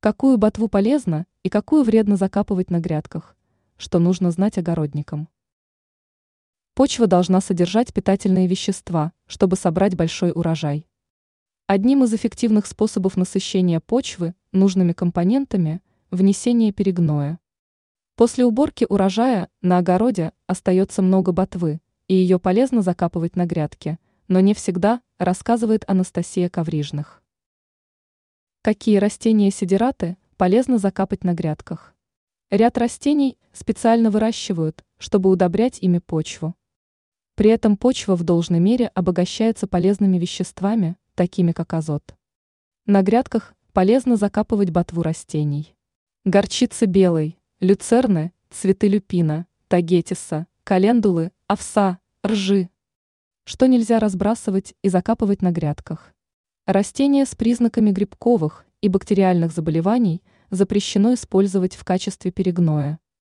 Какую ботву полезно и какую вредно закапывать на грядках? Что нужно знать огородникам? Почва должна содержать питательные вещества, чтобы собрать большой урожай. Одним из эффективных способов насыщения почвы нужными компонентами – внесение перегноя. После уборки урожая на огороде остается много ботвы, и ее полезно закапывать на грядке, но не всегда, рассказывает Анастасия Коврижных. Какие растения-сидераты полезно закапать на грядках? Ряд растений специально выращивают, чтобы удобрять ими почву. При этом почва в должной мере обогащается полезными веществами, такими как азот. На грядках полезно закапывать ботву растений. Горчица белой, люцерны, цветы люпина, тагетиса, календулы, овса, ржи. Что нельзя разбрасывать и закапывать на грядках? Растения с признаками грибковых и бактериальных заболеваний запрещено использовать в качестве перегноя.